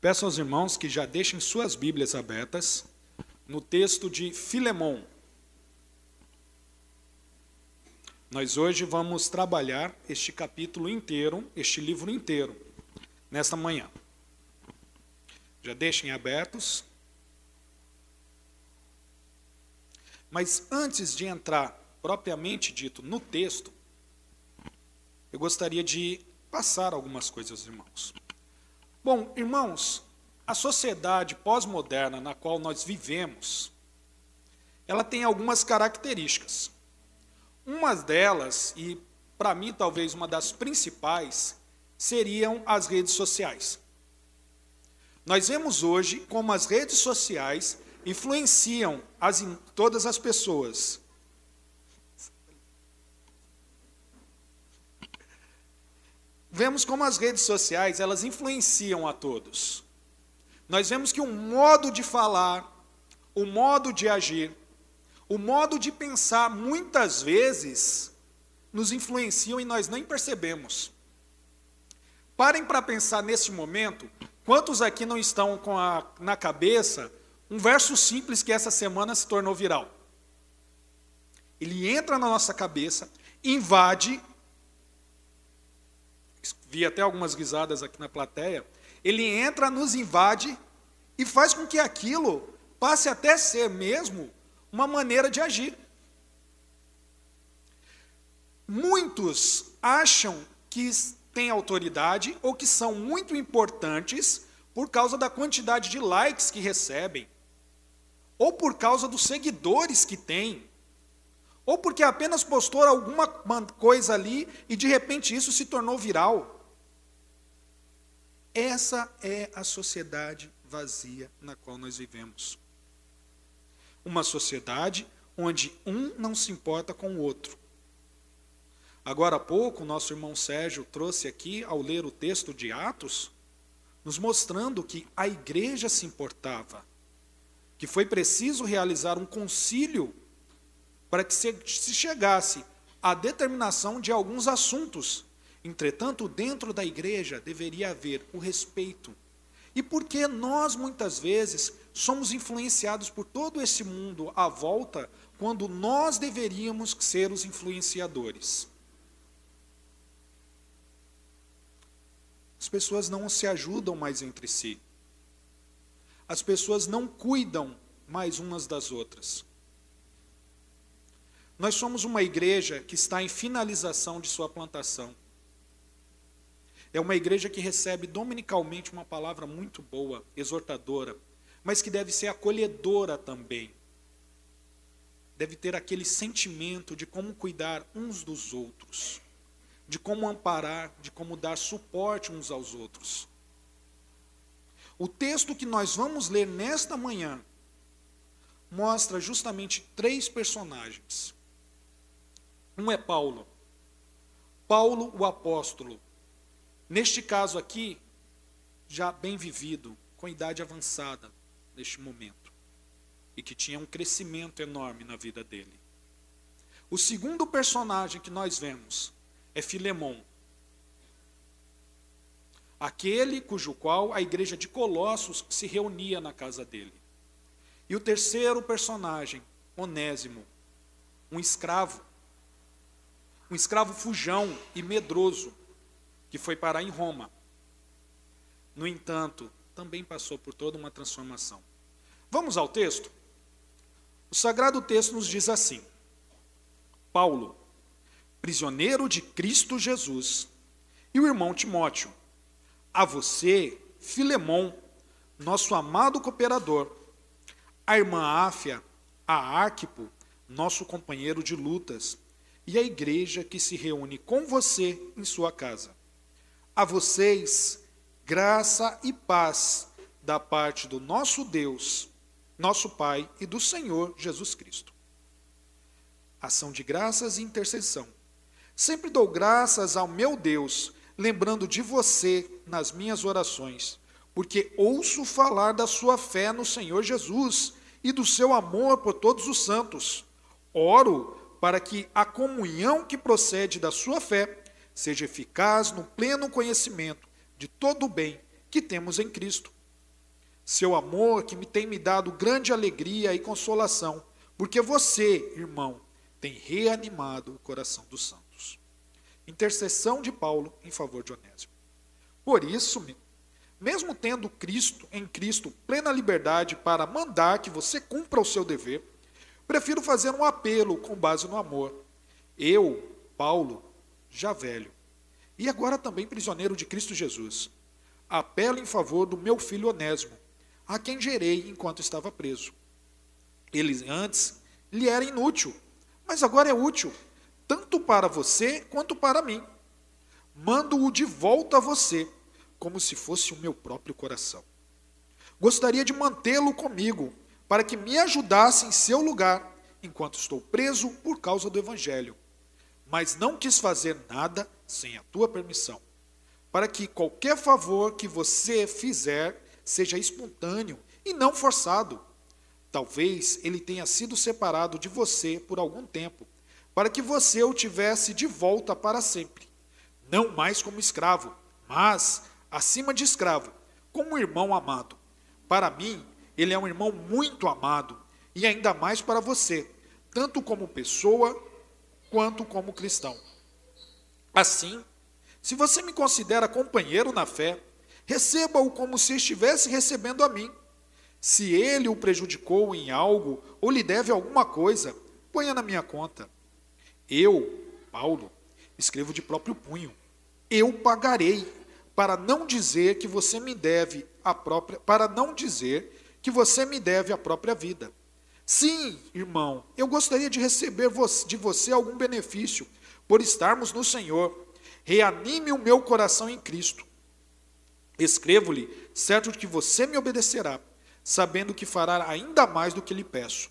Peço aos irmãos que já deixem suas Bíblias abertas no texto de Filemão. Nós hoje vamos trabalhar este capítulo inteiro, este livro inteiro, nesta manhã. Já deixem abertos. Mas antes de entrar propriamente dito no texto, eu gostaria de passar algumas coisas, irmãos. Bom, irmãos, a sociedade pós-moderna na qual nós vivemos, ela tem algumas características. Uma delas, e para mim talvez uma das principais, seriam as redes sociais. Nós vemos hoje como as redes sociais influenciam as, todas as pessoas. Vemos como as redes sociais, elas influenciam a todos. Nós vemos que o modo de falar, o modo de agir, o modo de pensar, muitas vezes, nos influenciam e nós nem percebemos. Parem para pensar nesse momento, quantos aqui não estão com a, na cabeça um verso simples que essa semana se tornou viral. Ele entra na nossa cabeça, invade, vi até algumas risadas aqui na plateia, ele entra, nos invade e faz com que aquilo passe até ser mesmo uma maneira de agir. Muitos acham que têm autoridade ou que são muito importantes por causa da quantidade de likes que recebem, ou por causa dos seguidores que tem, ou porque apenas postou alguma coisa ali e de repente isso se tornou viral. Essa é a sociedade vazia na qual nós vivemos. Uma sociedade onde um não se importa com o outro. Agora há pouco, nosso irmão Sérgio trouxe aqui, ao ler o texto de Atos, nos mostrando que a igreja se importava que foi preciso realizar um concílio para que se chegasse à determinação de alguns assuntos. Entretanto, dentro da igreja deveria haver o respeito. E porque nós muitas vezes somos influenciados por todo esse mundo à volta, quando nós deveríamos ser os influenciadores. As pessoas não se ajudam mais entre si as pessoas não cuidam mais umas das outras. Nós somos uma igreja que está em finalização de sua plantação. É uma igreja que recebe dominicalmente uma palavra muito boa, exortadora, mas que deve ser acolhedora também. Deve ter aquele sentimento de como cuidar uns dos outros, de como amparar, de como dar suporte uns aos outros. O texto que nós vamos ler nesta manhã mostra justamente três personagens. Um é Paulo. Paulo, o apóstolo. Neste caso aqui, já bem vivido, com idade avançada neste momento, e que tinha um crescimento enorme na vida dele. O segundo personagem que nós vemos é Filemão, aquele cujo qual a igreja de Colossos se reunia na casa dele. E o terceiro personagem, Onésimo, um escravo, um escravo fujão e medroso, que foi parar em Roma. No entanto, também passou por toda uma transformação. Vamos ao texto? O sagrado texto nos diz assim: Paulo, prisioneiro de Cristo Jesus, e o irmão Timóteo, a você, Filemon, nosso amado cooperador, a irmã Áfia, a Arquipo, nosso companheiro de lutas, e a igreja que se reúne com você em sua casa. A vocês, graça e paz da parte do nosso Deus, nosso Pai e do Senhor Jesus Cristo. Ação de graças e intercessão. Sempre dou graças ao meu Deus lembrando de você nas minhas orações, porque ouço falar da sua fé no Senhor Jesus e do seu amor por todos os santos. Oro para que a comunhão que procede da sua fé seja eficaz no pleno conhecimento de todo o bem que temos em Cristo. Seu amor que me tem me dado grande alegria e consolação, porque você, irmão, tem reanimado o coração dos santos. Intercessão de Paulo em favor de Onésimo. Por isso, mesmo tendo Cristo em Cristo plena liberdade para mandar que você cumpra o seu dever, prefiro fazer um apelo com base no amor. Eu, Paulo, já velho, e agora também prisioneiro de Cristo Jesus, apelo em favor do meu filho Onésimo, a quem gerei enquanto estava preso. Ele antes lhe era inútil, mas agora é útil, tanto para você quanto para mim. Mando-o de volta a você, como se fosse o meu próprio coração. Gostaria de mantê-lo comigo, para que me ajudasse em seu lugar, enquanto estou preso por causa do Evangelho. Mas não quis fazer nada sem a tua permissão, para que qualquer favor que você fizer seja espontâneo e não forçado. Talvez ele tenha sido separado de você por algum tempo, para que você o tivesse de volta para sempre. Não mais como escravo, mas, acima de escravo, como irmão amado. Para mim, ele é um irmão muito amado, e ainda mais para você, tanto como pessoa quanto como cristão. Assim, se você me considera companheiro na fé, receba-o como se estivesse recebendo a mim. Se ele o prejudicou em algo ou lhe deve alguma coisa, ponha na minha conta. Eu, Paulo, escrevo de próprio punho. Eu pagarei, para não dizer que você me deve a própria, para não dizer que você me deve a própria vida. Sim, irmão, eu gostaria de receber de você algum benefício por estarmos no Senhor. Reanime o meu coração em Cristo. Escrevo-lhe, certo de que você me obedecerá, sabendo que fará ainda mais do que lhe peço.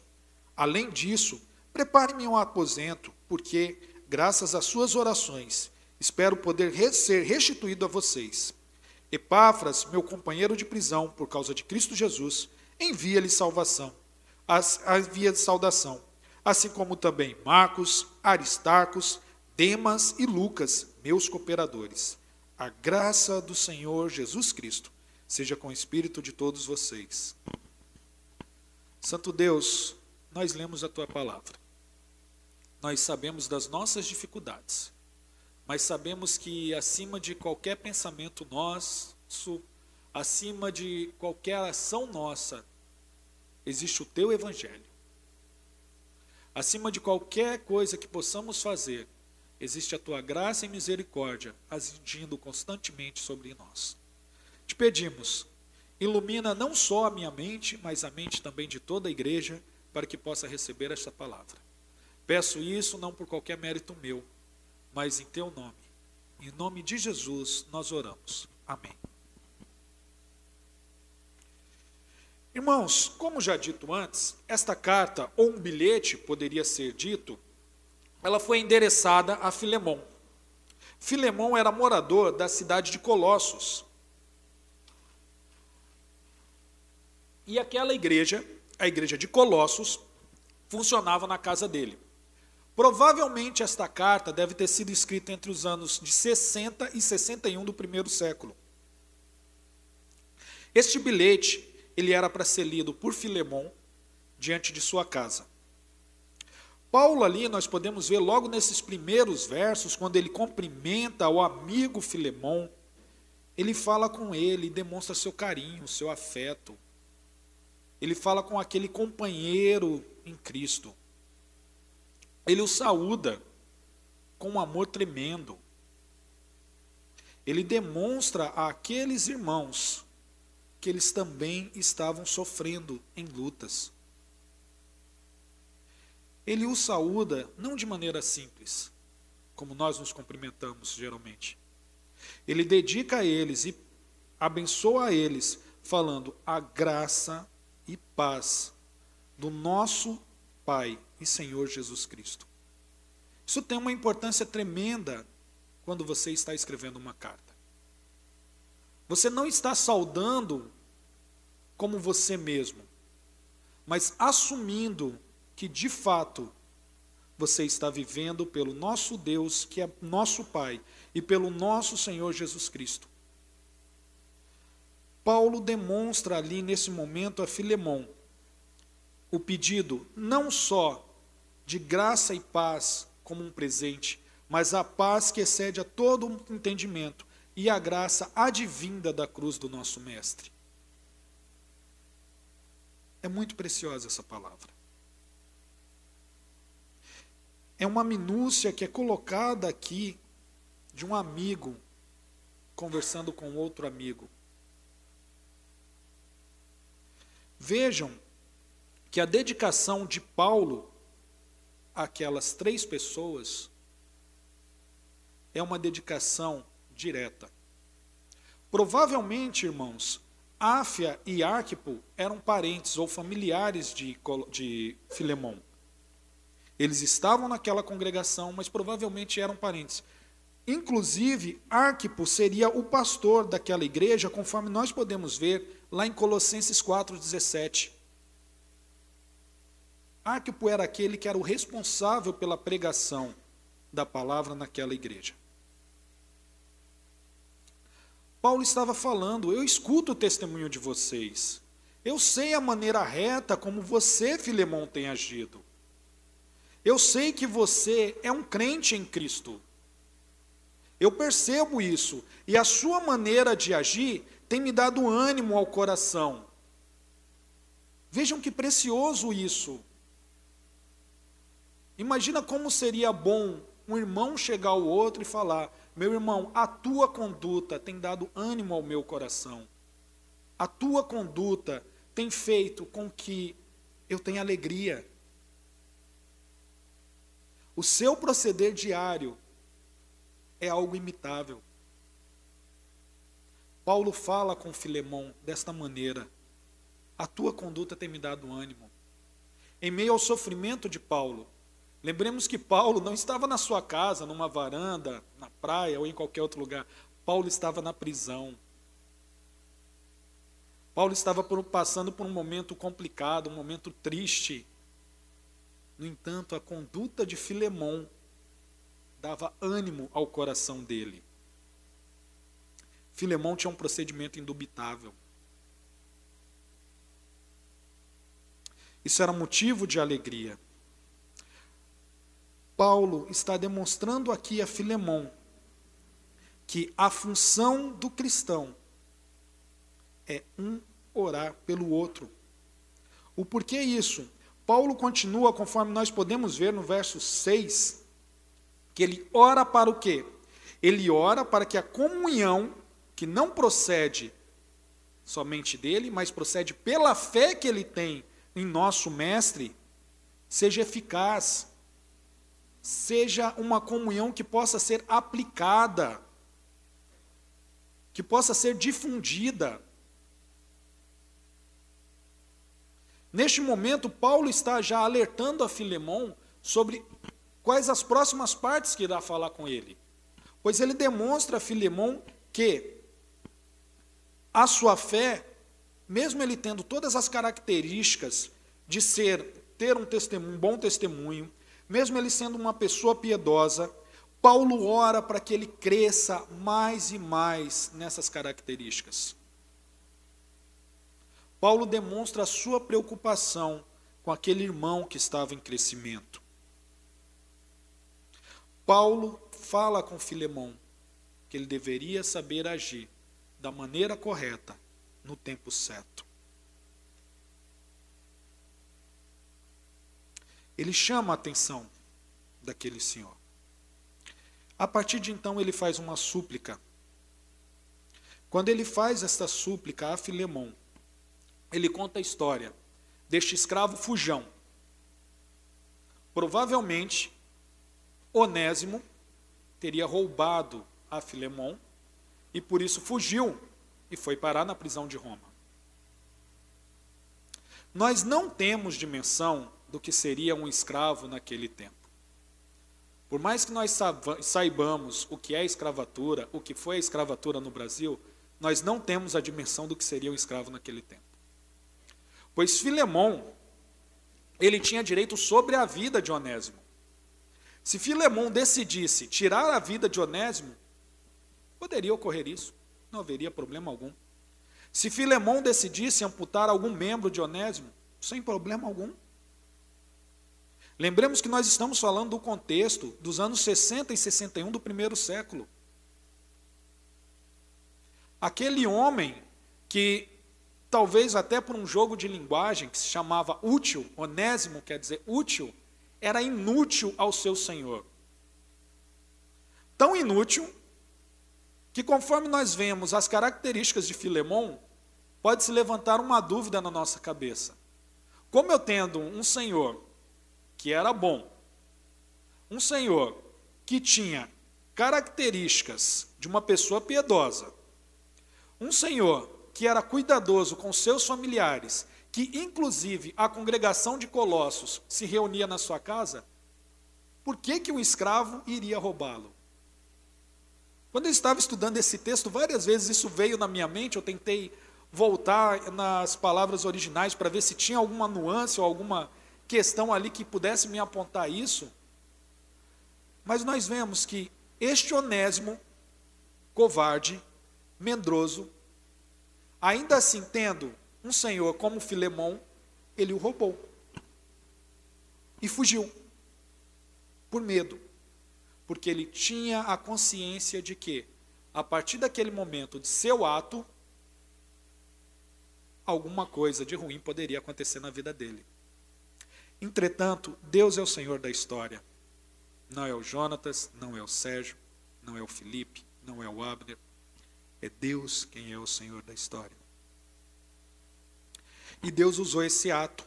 Além disso, prepare-me um aposento, porque, graças às suas orações, espero poder ser restituído a vocês. Epáfras, meu companheiro de prisão por causa de Cristo Jesus, envia-lhe salvação, envia de saudação, assim como também Marcos, Aristarcos, Demas e Lucas, meus cooperadores. A graça do Senhor Jesus Cristo seja com o espírito de todos vocês. Santo Deus, nós lemos a tua palavra. Nós sabemos das nossas dificuldades, mas sabemos que acima de qualquer pensamento nosso, acima de qualquer ação nossa, existe o teu evangelho. Acima de qualquer coisa que possamos fazer, existe a tua graça e misericórdia agindo constantemente sobre nós. Te pedimos, ilumina não só a minha mente, mas a mente também de toda a igreja, para que possa receber esta palavra. Peço isso não por qualquer mérito meu, mas em teu nome. Em nome de Jesus nós oramos. Amém. Irmãos, como já dito antes, esta carta ou um bilhete poderia ser dito ela foi endereçada a Filemão. Filemão era morador da cidade de Colossos. E aquela igreja, a igreja de Colossos, funcionava na casa dele. Provavelmente esta carta deve ter sido escrita entre os anos de 60 e 61 do primeiro século. Este bilhete, ele era para ser lido por Filemão diante de sua casa. Paulo ali nós podemos ver logo nesses primeiros versos, quando ele cumprimenta o amigo Filemão, ele fala com ele, demonstra seu carinho, seu afeto. Ele fala com aquele companheiro em Cristo. Ele o saúda com um amor tremendo. Ele demonstra àqueles irmãos que eles também estavam sofrendo em lutas ele os saúda não de maneira simples, como nós nos cumprimentamos geralmente. Ele dedica a eles e abençoa a eles, falando a graça e paz do nosso Pai e Senhor Jesus Cristo. Isso tem uma importância tremenda quando você está escrevendo uma carta. Você não está saudando como você mesmo, mas assumindo que de fato você está vivendo pelo nosso Deus, que é nosso Pai, e pelo nosso Senhor Jesus Cristo. Paulo demonstra ali nesse momento a Filemão o pedido não só de graça e paz como um presente, mas a paz que excede a todo entendimento e a graça advinda da cruz do nosso Mestre. É muito preciosa essa palavra. É uma minúcia que é colocada aqui de um amigo conversando com outro amigo. Vejam que a dedicação de Paulo àquelas três pessoas é uma dedicação direta. Provavelmente, irmãos, Áfia e Arquipo eram parentes ou familiares de, de Filemão. Eles estavam naquela congregação, mas provavelmente eram parentes. Inclusive, Arquipo seria o pastor daquela igreja, conforme nós podemos ver lá em Colossenses 4,17. Arquipo era aquele que era o responsável pela pregação da palavra naquela igreja. Paulo estava falando: eu escuto o testemunho de vocês. Eu sei a maneira reta como você, Filemão, tem agido. Eu sei que você é um crente em Cristo. Eu percebo isso. E a sua maneira de agir tem me dado ânimo ao coração. Vejam que precioso isso. Imagina como seria bom um irmão chegar ao outro e falar: Meu irmão, a tua conduta tem dado ânimo ao meu coração. A tua conduta tem feito com que eu tenha alegria. O seu proceder diário é algo imitável. Paulo fala com Filemão desta maneira: A tua conduta tem me dado ânimo. Em meio ao sofrimento de Paulo, lembremos que Paulo não estava na sua casa, numa varanda, na praia ou em qualquer outro lugar. Paulo estava na prisão. Paulo estava passando por um momento complicado, um momento triste. No entanto, a conduta de Filemão dava ânimo ao coração dele. Filemão tinha um procedimento indubitável. Isso era motivo de alegria. Paulo está demonstrando aqui a Filemão que a função do cristão é um orar pelo outro. O porquê isso? Paulo continua, conforme nós podemos ver no verso 6, que ele ora para o quê? Ele ora para que a comunhão que não procede somente dele, mas procede pela fé que ele tem em nosso Mestre, seja eficaz, seja uma comunhão que possa ser aplicada, que possa ser difundida. Neste momento, Paulo está já alertando a Filemão sobre quais as próximas partes que irá falar com ele. Pois ele demonstra a Filemão que a sua fé, mesmo ele tendo todas as características de ser ter um, testemunho, um bom testemunho, mesmo ele sendo uma pessoa piedosa, Paulo ora para que ele cresça mais e mais nessas características. Paulo demonstra a sua preocupação com aquele irmão que estava em crescimento. Paulo fala com Filemão que ele deveria saber agir da maneira correta, no tempo certo. Ele chama a atenção daquele senhor. A partir de então, ele faz uma súplica. Quando ele faz esta súplica a Filemão, ele conta a história deste escravo fujão. Provavelmente, Onésimo teria roubado a Filemão e por isso fugiu e foi parar na prisão de Roma. Nós não temos dimensão do que seria um escravo naquele tempo. Por mais que nós saibamos o que é escravatura, o que foi a escravatura no Brasil, nós não temos a dimensão do que seria um escravo naquele tempo. Pois Filemão, ele tinha direito sobre a vida de Onésimo. Se Filemão decidisse tirar a vida de Onésimo, Poderia ocorrer isso, não haveria problema algum. Se Filemão decidisse amputar algum membro de Onésimo, sem problema algum. Lembremos que nós estamos falando do contexto dos anos 60 e 61 do primeiro século. Aquele homem que, talvez até por um jogo de linguagem que se chamava útil, onésimo quer dizer útil, era inútil ao seu senhor. Tão inútil que, conforme nós vemos as características de Filemão, pode se levantar uma dúvida na nossa cabeça. Como eu tendo um senhor que era bom, um senhor que tinha características de uma pessoa piedosa, um senhor que era cuidadoso com seus familiares, que inclusive a congregação de Colossos se reunia na sua casa, por que, que um escravo iria roubá-lo? Quando eu estava estudando esse texto, várias vezes isso veio na minha mente, eu tentei voltar nas palavras originais para ver se tinha alguma nuance ou alguma questão ali que pudesse me apontar isso. Mas nós vemos que este onésimo, covarde, mendroso, ainda assim tendo um senhor como Filemão, ele o roubou. E fugiu. Por medo. Porque ele tinha a consciência de que, a partir daquele momento de seu ato, alguma coisa de ruim poderia acontecer na vida dele. Entretanto, Deus é o Senhor da história. Não é o Jonatas, não é o Sérgio, não é o Felipe, não é o Abner. É Deus quem é o Senhor da história. E Deus usou esse ato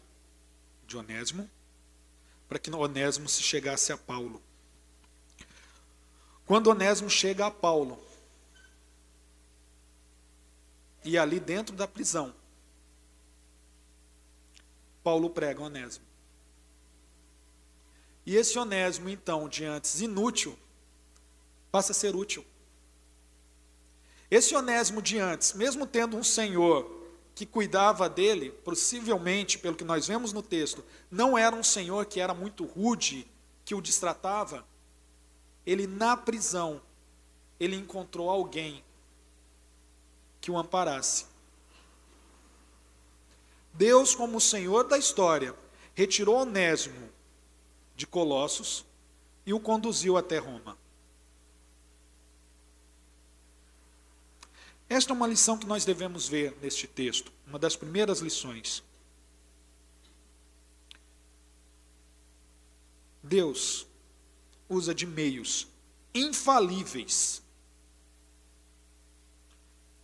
de Onésimo para que Onésimo se chegasse a Paulo. Quando Onésimo chega a Paulo, e ali dentro da prisão, Paulo prega Onésimo. E esse Onésimo, então, de antes inútil, passa a ser útil. Esse Onésimo de antes, mesmo tendo um senhor que cuidava dele, possivelmente, pelo que nós vemos no texto, não era um senhor que era muito rude, que o distratava, ele na prisão, ele encontrou alguém que o amparasse. Deus, como o Senhor da história, retirou Onésimo de Colossos e o conduziu até Roma. Esta é uma lição que nós devemos ver neste texto, uma das primeiras lições. Deus usa de meios infalíveis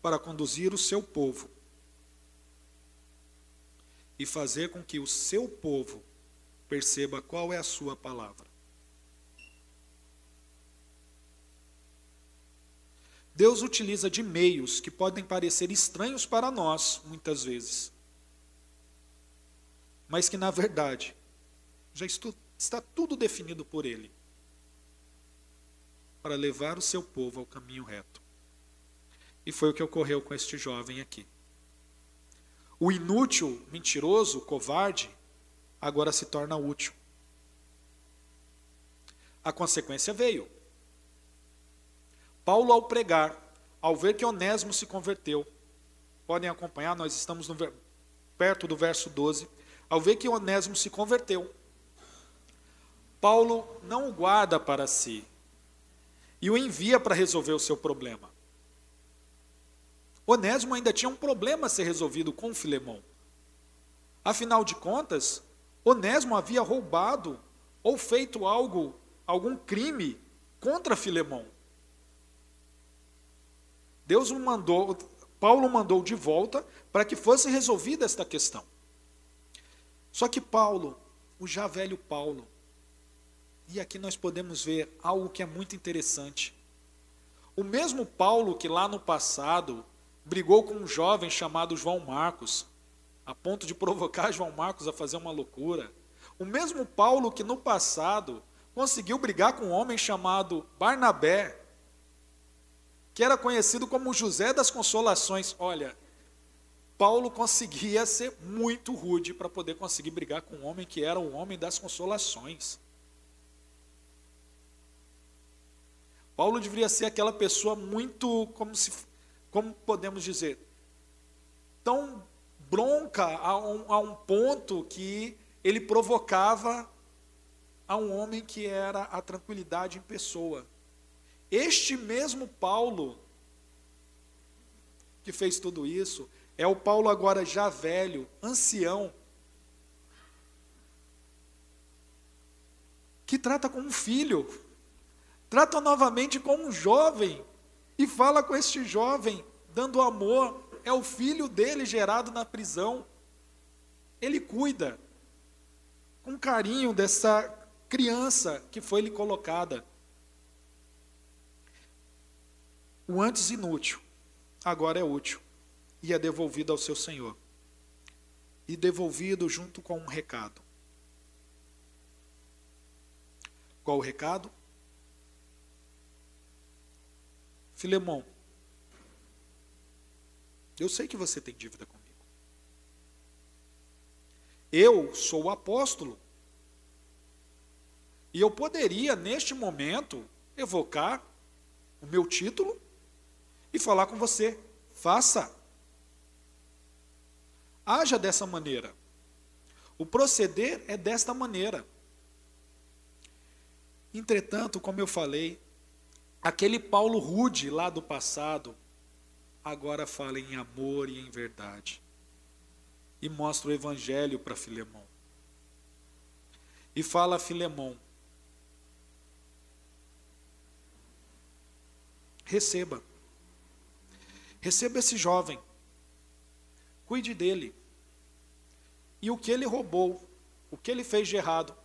para conduzir o seu povo e fazer com que o seu povo perceba qual é a sua palavra. Deus utiliza de meios que podem parecer estranhos para nós, muitas vezes, mas que, na verdade, já está tudo definido por Ele para levar o seu povo ao caminho reto. E foi o que ocorreu com este jovem aqui. O inútil, mentiroso, covarde, agora se torna útil. A consequência veio. Paulo, ao pregar, ao ver que Onésimo se converteu, podem acompanhar, nós estamos no, perto do verso 12. Ao ver que Onésimo se converteu, Paulo não o guarda para si e o envia para resolver o seu problema. Onésimo ainda tinha um problema a ser resolvido com Filemão. Afinal de contas, Onésimo havia roubado ou feito algo, algum crime contra Filemão. Deus o mandou, Paulo mandou de volta para que fosse resolvida esta questão. Só que Paulo, o já velho Paulo, e aqui nós podemos ver algo que é muito interessante. O mesmo Paulo que lá no passado brigou com um jovem chamado João Marcos, a ponto de provocar João Marcos a fazer uma loucura. O mesmo Paulo que no passado conseguiu brigar com um homem chamado Barnabé, que era conhecido como José das Consolações. Olha, Paulo conseguia ser muito rude para poder conseguir brigar com um homem que era o homem das consolações. Paulo deveria ser aquela pessoa muito, como se como podemos dizer, tão bronca a um, a um ponto que ele provocava a um homem que era a tranquilidade em pessoa. Este mesmo Paulo que fez tudo isso é o Paulo agora já velho, ancião, que trata como um filho, trata novamente como um jovem e fala com este jovem, dando amor. É o filho dele gerado na prisão. Ele cuida com carinho dessa criança que foi lhe colocada. O antes inútil, agora é útil e é devolvido ao seu senhor. E devolvido junto com um recado. Qual o recado? Filemão, eu sei que você tem dívida comigo. Eu sou o apóstolo. E eu poderia, neste momento, evocar o meu título e falar com você: faça. Haja dessa maneira. O proceder é desta maneira. Entretanto, como eu falei, aquele Paulo rude lá do passado, agora fala em amor e em verdade. E mostra o evangelho para Filemão. E fala a Filemão: receba. Receba esse jovem. Cuide dele. E o que ele roubou, o que ele fez de errado,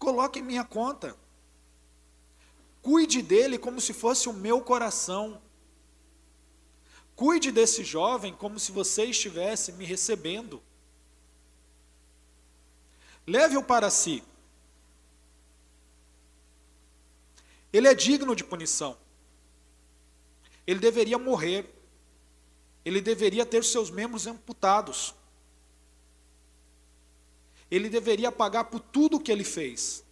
coloque em minha conta. Cuide dele como se fosse o meu coração. Cuide desse jovem como se você estivesse me recebendo. Leve-o para si. Ele é digno de punição. Ele deveria morrer. Ele deveria ter seus membros amputados. Ele deveria pagar por tudo que ele fez.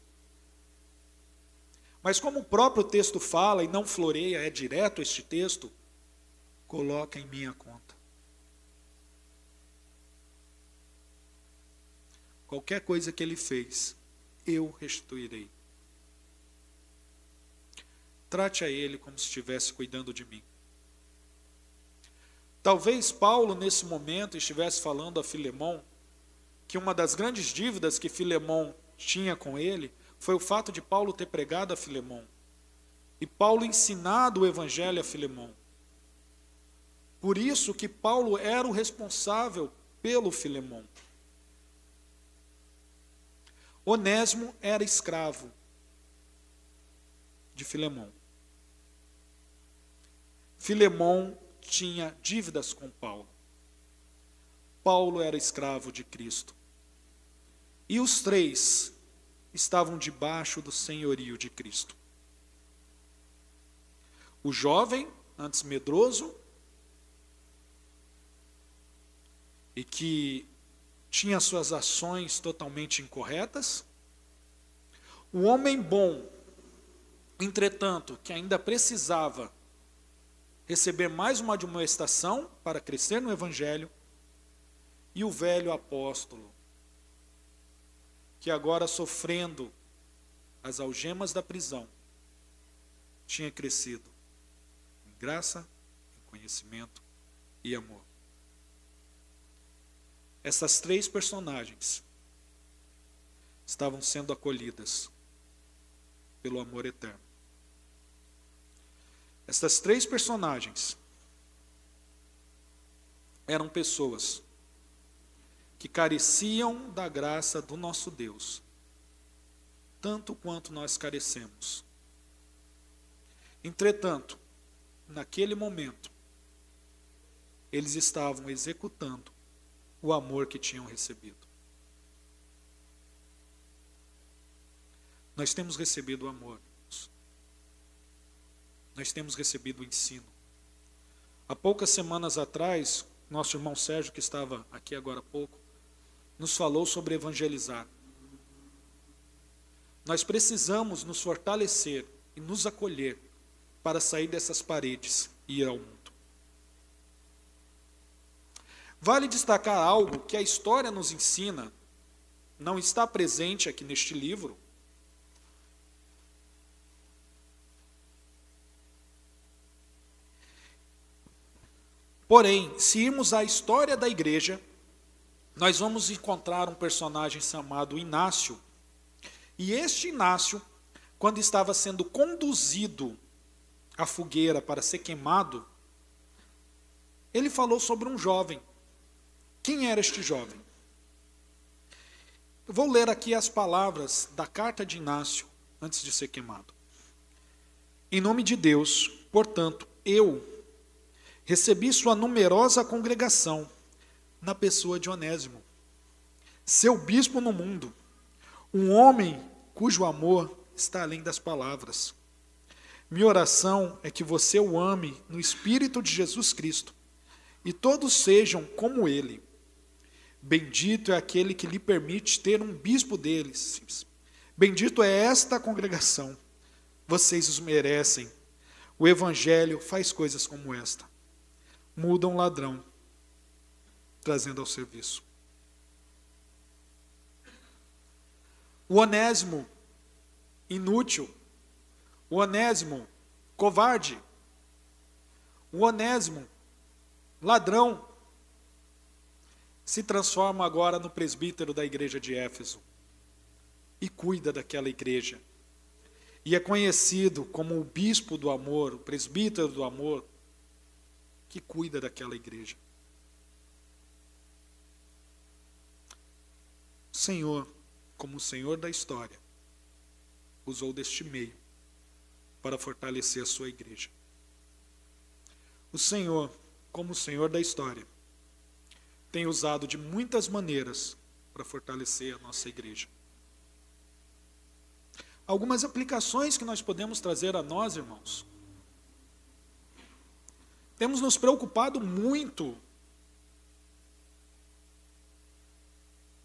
Mas como o próprio texto fala e não floreia, é direto este texto, coloca em minha conta. Qualquer coisa que ele fez, eu restituirei. Trate a ele como se estivesse cuidando de mim. Talvez Paulo, nesse momento, estivesse falando a Filemão que uma das grandes dívidas que Filemão tinha com ele foi o fato de Paulo ter pregado a Filemão e Paulo ensinado o evangelho a Filemão. Por isso que Paulo era o responsável pelo Filemão. Onésimo era escravo de Filemão. Filemão tinha dívidas com Paulo. Paulo era escravo de Cristo. E os três estavam debaixo do senhorio de Cristo. O jovem, antes medroso, e que tinha suas ações totalmente incorretas. O homem bom, entretanto, que ainda precisava receber mais uma admoestação para crescer no Evangelho, e o velho apóstolo, que agora sofrendo as algemas da prisão, tinha crescido em graça, em conhecimento e amor. Essas três personagens estavam sendo acolhidas pelo amor eterno. Essas três personagens eram pessoas que careciam da graça do nosso Deus, tanto quanto nós carecemos. Entretanto, naquele momento, eles estavam executando o amor que tinham recebido. Nós temos recebido o amor. Nós temos recebido o ensino. Há poucas semanas atrás, nosso irmão Sérgio, que estava aqui agora há pouco, nos falou sobre evangelizar. Nós precisamos nos fortalecer e nos acolher para sair dessas paredes e ir ao mundo. Vale destacar algo que a história nos ensina, não está presente aqui neste livro. Porém, se irmos à história da igreja, nós vamos encontrar um personagem chamado Inácio. E este Inácio, quando estava sendo conduzido à fogueira para ser queimado, ele falou sobre um jovem quem era este jovem? Eu vou ler aqui as palavras da carta de Inácio antes de ser queimado. Em nome de Deus, portanto, eu recebi sua numerosa congregação na pessoa de Onésimo, seu bispo no mundo, um homem cujo amor está além das palavras. Minha oração é que você o ame no Espírito de Jesus Cristo e todos sejam como ele Bendito é aquele que lhe permite ter um bispo deles. Bendito é esta congregação. Vocês os merecem. O Evangelho faz coisas como esta. Muda um ladrão, trazendo ao serviço. O onésimo, inútil. O onésimo, covarde. O onésimo, ladrão se transforma agora no presbítero da igreja de Éfeso e cuida daquela igreja. E é conhecido como o bispo do amor, o presbítero do amor, que cuida daquela igreja. O Senhor, como o Senhor da história, usou deste meio para fortalecer a sua igreja. O Senhor, como o Senhor da história, tem usado de muitas maneiras para fortalecer a nossa igreja. Algumas aplicações que nós podemos trazer a nós, irmãos. Temos nos preocupado muito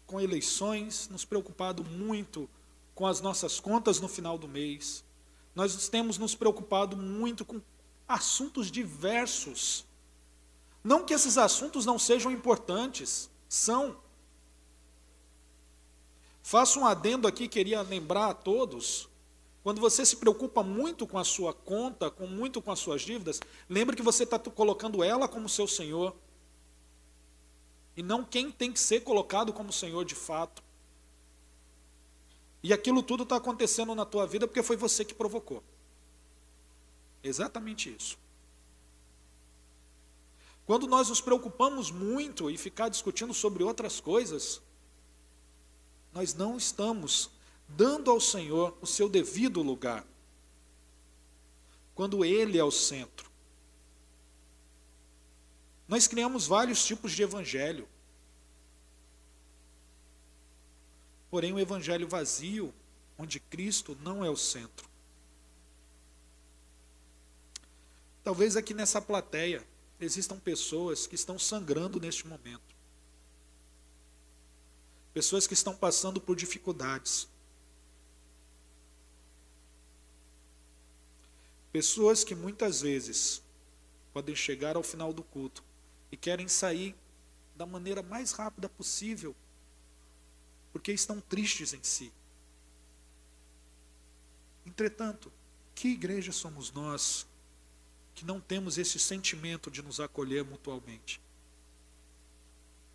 com eleições, nos preocupado muito com as nossas contas no final do mês. Nós temos nos preocupado muito com assuntos diversos não que esses assuntos não sejam importantes, são. Faço um adendo aqui, queria lembrar a todos. Quando você se preocupa muito com a sua conta, com muito com as suas dívidas, lembre que você está colocando ela como seu Senhor. E não quem tem que ser colocado como Senhor de fato. E aquilo tudo está acontecendo na tua vida porque foi você que provocou. Exatamente isso. Quando nós nos preocupamos muito e ficar discutindo sobre outras coisas, nós não estamos dando ao Senhor o seu devido lugar. Quando Ele é o centro. Nós criamos vários tipos de evangelho. Porém, o evangelho vazio, onde Cristo não é o centro. Talvez aqui nessa plateia, existam pessoas que estão sangrando neste momento. Pessoas que estão passando por dificuldades. Pessoas que muitas vezes podem chegar ao final do culto e querem sair da maneira mais rápida possível, porque estão tristes em si. Entretanto, que igreja somos nós que não temos esse sentimento de nos acolher mutualmente,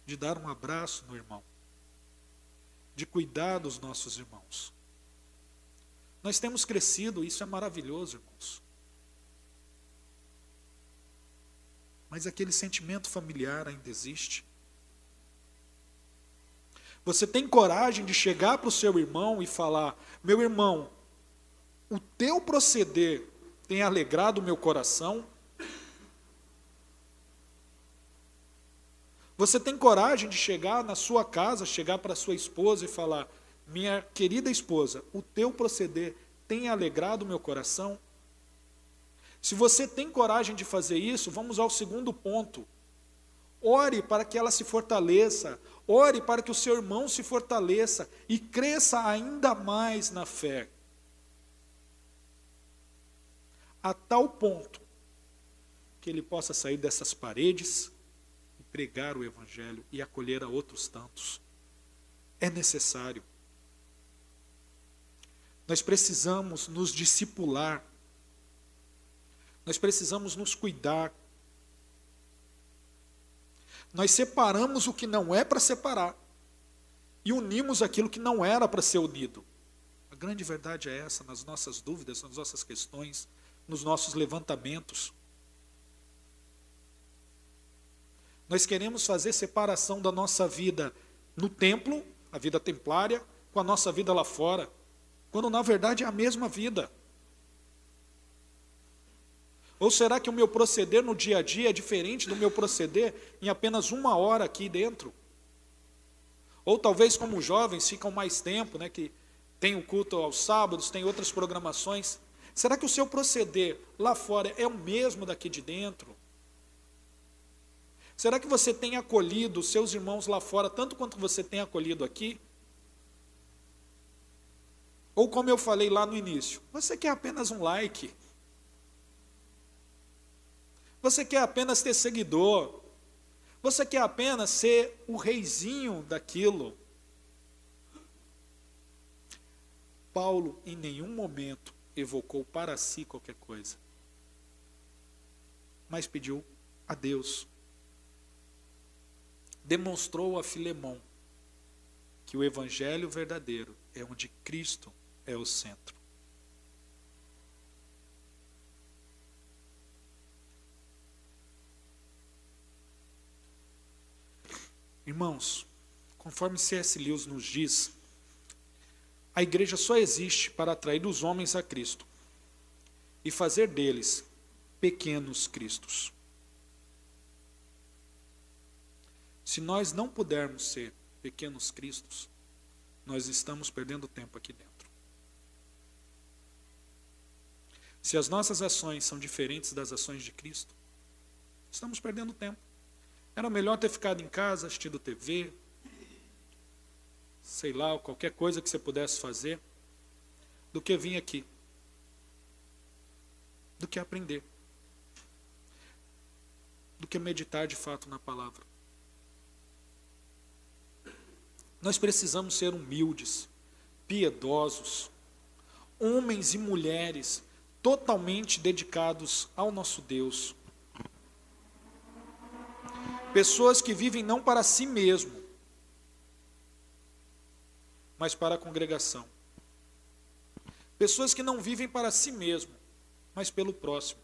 de dar um abraço no irmão, de cuidar dos nossos irmãos. Nós temos crescido, isso é maravilhoso, irmãos. Mas aquele sentimento familiar ainda existe. Você tem coragem de chegar para o seu irmão e falar: meu irmão, o teu proceder tem alegrado o meu coração? Você tem coragem de chegar na sua casa, chegar para sua esposa e falar: Minha querida esposa, o teu proceder tem alegrado o meu coração? Se você tem coragem de fazer isso, vamos ao segundo ponto. Ore para que ela se fortaleça, ore para que o seu irmão se fortaleça e cresça ainda mais na fé. A tal ponto que ele possa sair dessas paredes e pregar o Evangelho e acolher a outros tantos. É necessário. Nós precisamos nos discipular. Nós precisamos nos cuidar. Nós separamos o que não é para separar e unimos aquilo que não era para ser unido. A grande verdade é essa nas nossas dúvidas, nas nossas questões, nos nossos levantamentos. Nós queremos fazer separação da nossa vida no templo, a vida templária, com a nossa vida lá fora, quando na verdade é a mesma vida. Ou será que o meu proceder no dia a dia é diferente do meu proceder em apenas uma hora aqui dentro? Ou talvez como jovens ficam mais tempo, né, que tem o culto aos sábados, tem outras programações. Será que o seu proceder lá fora é o mesmo daqui de dentro? Será que você tem acolhido os seus irmãos lá fora tanto quanto você tem acolhido aqui? Ou como eu falei lá no início, você quer apenas um like? Você quer apenas ter seguidor? Você quer apenas ser o reizinho daquilo? Paulo em nenhum momento evocou para si qualquer coisa, mas pediu a Deus demonstrou a Filemão que o evangelho verdadeiro é onde Cristo é o centro. Irmãos, conforme C.S. Lewis nos diz, a igreja só existe para atrair os homens a Cristo e fazer deles pequenos cristos. Se nós não pudermos ser pequenos cristos, nós estamos perdendo tempo aqui dentro. Se as nossas ações são diferentes das ações de Cristo, estamos perdendo tempo. Era melhor ter ficado em casa assistindo TV, sei lá, qualquer coisa que você pudesse fazer, do que vir aqui. Do que aprender. Do que meditar de fato na palavra. Nós precisamos ser humildes, piedosos, homens e mulheres totalmente dedicados ao nosso Deus. Pessoas que vivem não para si mesmo, mas para a congregação. Pessoas que não vivem para si mesmo, mas pelo próximo.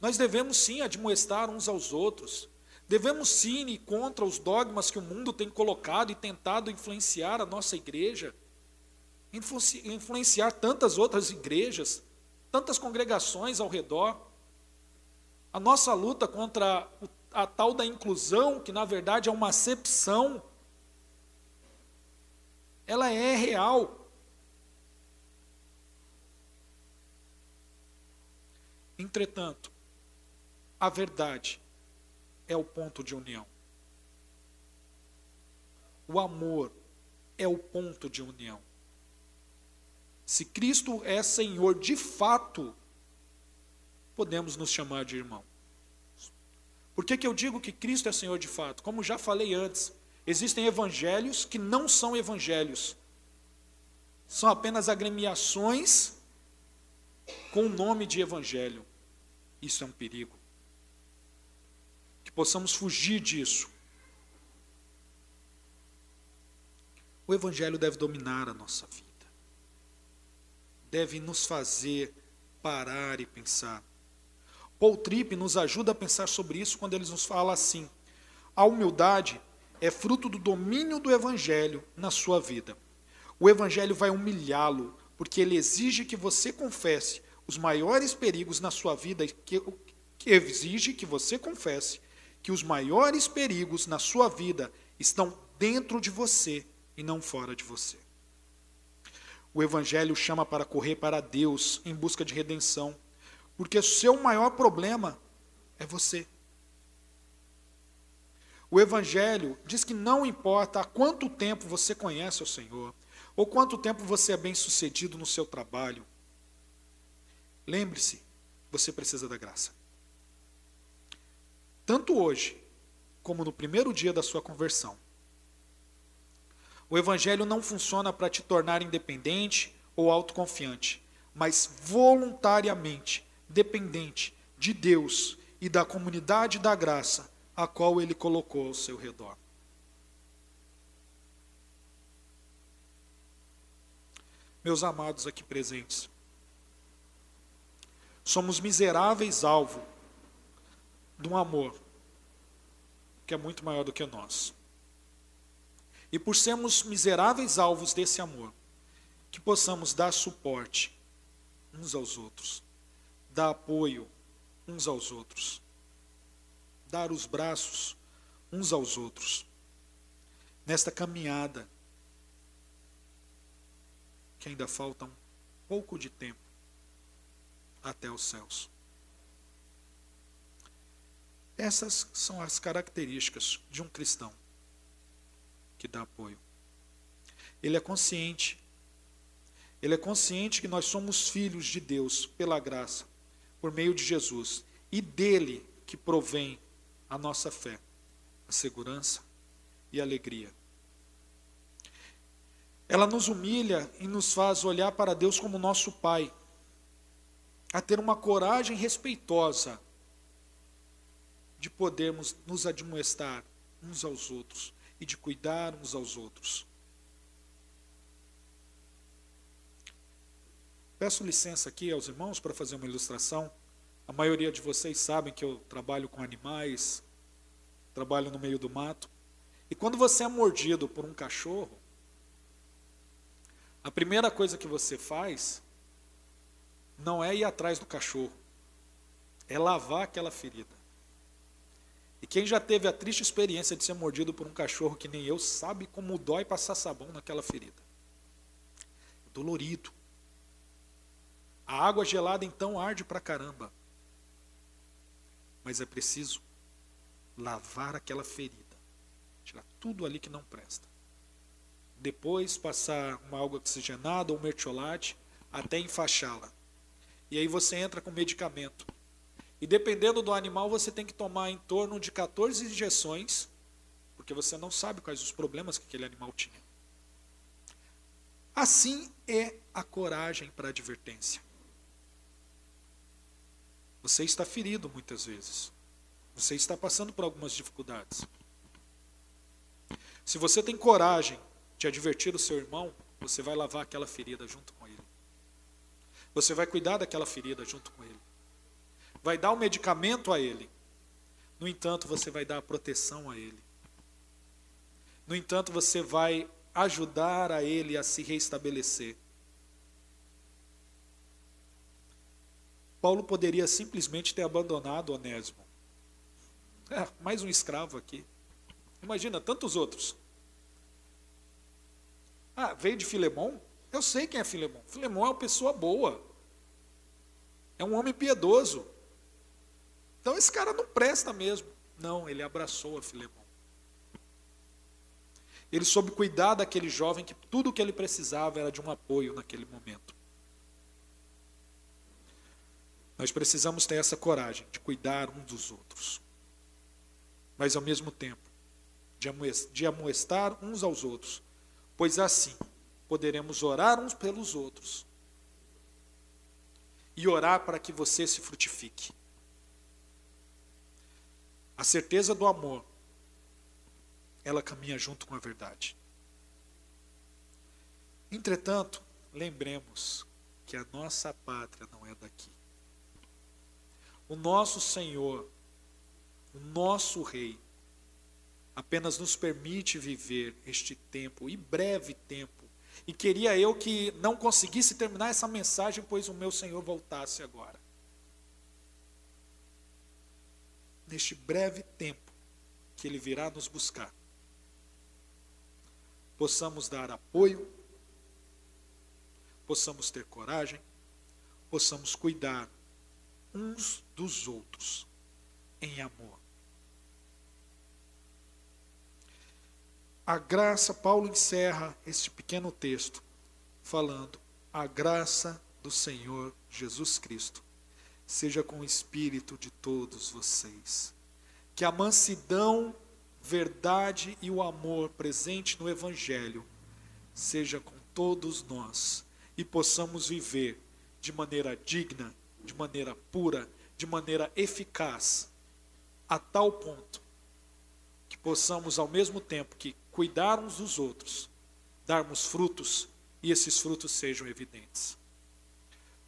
Nós devemos sim admoestar uns aos outros, Devemos sim ir contra os dogmas que o mundo tem colocado e tentado influenciar a nossa igreja, influenciar tantas outras igrejas, tantas congregações ao redor. A nossa luta contra a tal da inclusão, que na verdade é uma acepção, ela é real. Entretanto, a verdade é o ponto de união. O amor é o ponto de união. Se Cristo é Senhor de fato, podemos nos chamar de irmão. Por que, que eu digo que Cristo é Senhor de fato? Como já falei antes, existem evangelhos que não são evangelhos, são apenas agremiações com o nome de evangelho. Isso é um perigo que possamos fugir disso. O Evangelho deve dominar a nossa vida, deve nos fazer parar e pensar. Paul Tripp nos ajuda a pensar sobre isso quando ele nos fala assim: a humildade é fruto do domínio do Evangelho na sua vida. O Evangelho vai humilhá-lo, porque ele exige que você confesse os maiores perigos na sua vida, que, que exige que você confesse que os maiores perigos na sua vida estão dentro de você e não fora de você. O Evangelho chama para correr para Deus em busca de redenção, porque o seu maior problema é você. O Evangelho diz que não importa há quanto tempo você conhece o Senhor, ou quanto tempo você é bem sucedido no seu trabalho, lembre-se, você precisa da graça. tanto hoje como no primeiro dia da sua conversão. O Evangelho não funciona para te tornar independente ou autoconfiante, mas voluntariamente dependente de Deus e da comunidade da graça a qual Ele colocou ao seu redor. Meus amados aqui presentes, somos miseráveis alvo de um amor que é muito maior do que nós. E por sermos miseráveis alvos desse amor, que possamos dar suporte uns aos outros, dar apoio uns aos outros, dar os braços uns aos outros, nesta caminhada, que ainda falta um pouco de tempo até os céus. Essas são as características de um cristão que dá apoio. Ele é consciente. Ele é consciente que nós somos filhos de Deus pela graça, por meio de Jesus, e dele que provém a nossa fé, a segurança e a alegria. Ela nos humilha e nos faz olhar para Deus como nosso Pai, a ter uma coragem respeitosa de podermos nos admoestar uns aos outros e de cuidar uns aos outros. Peço licença aqui aos irmãos para fazer uma ilustração. A maioria de vocês sabem que eu trabalho com animais, trabalho no meio do mato. E quando você é mordido por um cachorro, a primeira coisa que você faz não é ir atrás do cachorro, é lavar aquela ferida. E quem já teve a triste experiência de ser mordido por um cachorro que nem eu, sabe como dói passar sabão naquela ferida. Dolorido. A água gelada então arde pra caramba. Mas é preciso lavar aquela ferida. Tirar tudo ali que não presta. Depois passar uma água oxigenada ou mertiolate até enfaixá-la. E aí você entra com medicamento. E dependendo do animal, você tem que tomar em torno de 14 injeções, porque você não sabe quais os problemas que aquele animal tinha. Assim é a coragem para a advertência. Você está ferido muitas vezes. Você está passando por algumas dificuldades. Se você tem coragem de advertir o seu irmão, você vai lavar aquela ferida junto com ele. Você vai cuidar daquela ferida junto com ele vai dar o medicamento a ele. No entanto, você vai dar a proteção a ele. No entanto, você vai ajudar a ele a se reestabelecer. Paulo poderia simplesmente ter abandonado Onésimo. É, mais um escravo aqui. Imagina tantos outros. Ah, veio de Filemão? Eu sei quem é Filemão. Filemão é uma pessoa boa. É um homem piedoso. Então esse cara não presta mesmo. Não, ele abraçou a Filemão. Ele soube cuidar daquele jovem que tudo o que ele precisava era de um apoio naquele momento. Nós precisamos ter essa coragem de cuidar uns dos outros. Mas ao mesmo tempo, de amoestar uns aos outros, pois assim poderemos orar uns pelos outros e orar para que você se frutifique. A certeza do amor, ela caminha junto com a verdade. Entretanto, lembremos que a nossa pátria não é daqui. O nosso Senhor, o nosso Rei, apenas nos permite viver este tempo, e breve tempo. E queria eu que não conseguisse terminar essa mensagem, pois o meu Senhor voltasse agora. neste breve tempo que Ele virá nos buscar, possamos dar apoio, possamos ter coragem, possamos cuidar uns dos outros em amor. A graça, Paulo encerra este pequeno texto falando: a graça do Senhor Jesus Cristo seja com o espírito de todos vocês. que a mansidão, verdade e o amor presente no Evangelho seja com todos nós e possamos viver de maneira digna, de maneira pura, de maneira eficaz, a tal ponto que possamos, ao mesmo tempo que cuidar uns dos outros, darmos frutos e esses frutos sejam evidentes.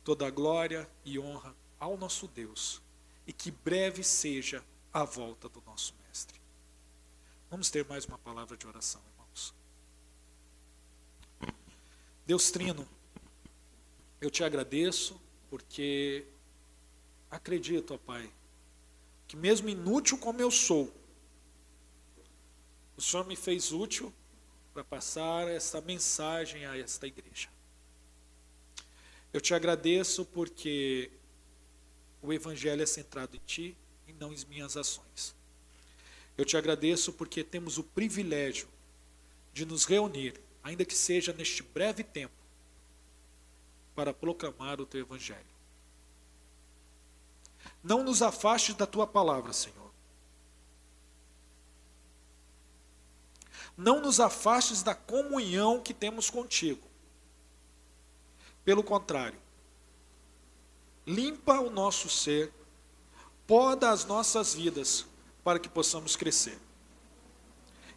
Toda glória e honra ao nosso Deus e que breve seja a volta do nosso Mestre. Vamos ter mais uma palavra de oração, irmãos. Deus Trino, eu te agradeço porque acredito, ó Pai, que mesmo inútil como eu sou, o Senhor me fez útil para passar essa mensagem a esta igreja. Eu te agradeço porque o Evangelho é centrado em Ti e não em minhas ações. Eu te agradeço porque temos o privilégio de nos reunir, ainda que seja neste breve tempo, para proclamar o Teu Evangelho. Não nos afastes da Tua palavra, Senhor. Não nos afastes da comunhão que temos contigo. Pelo contrário, limpa o nosso ser, poda as nossas vidas para que possamos crescer.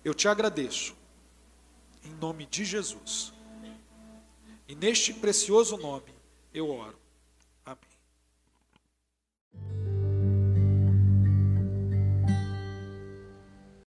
Eu te agradeço, em nome de Jesus. E neste precioso nome eu oro.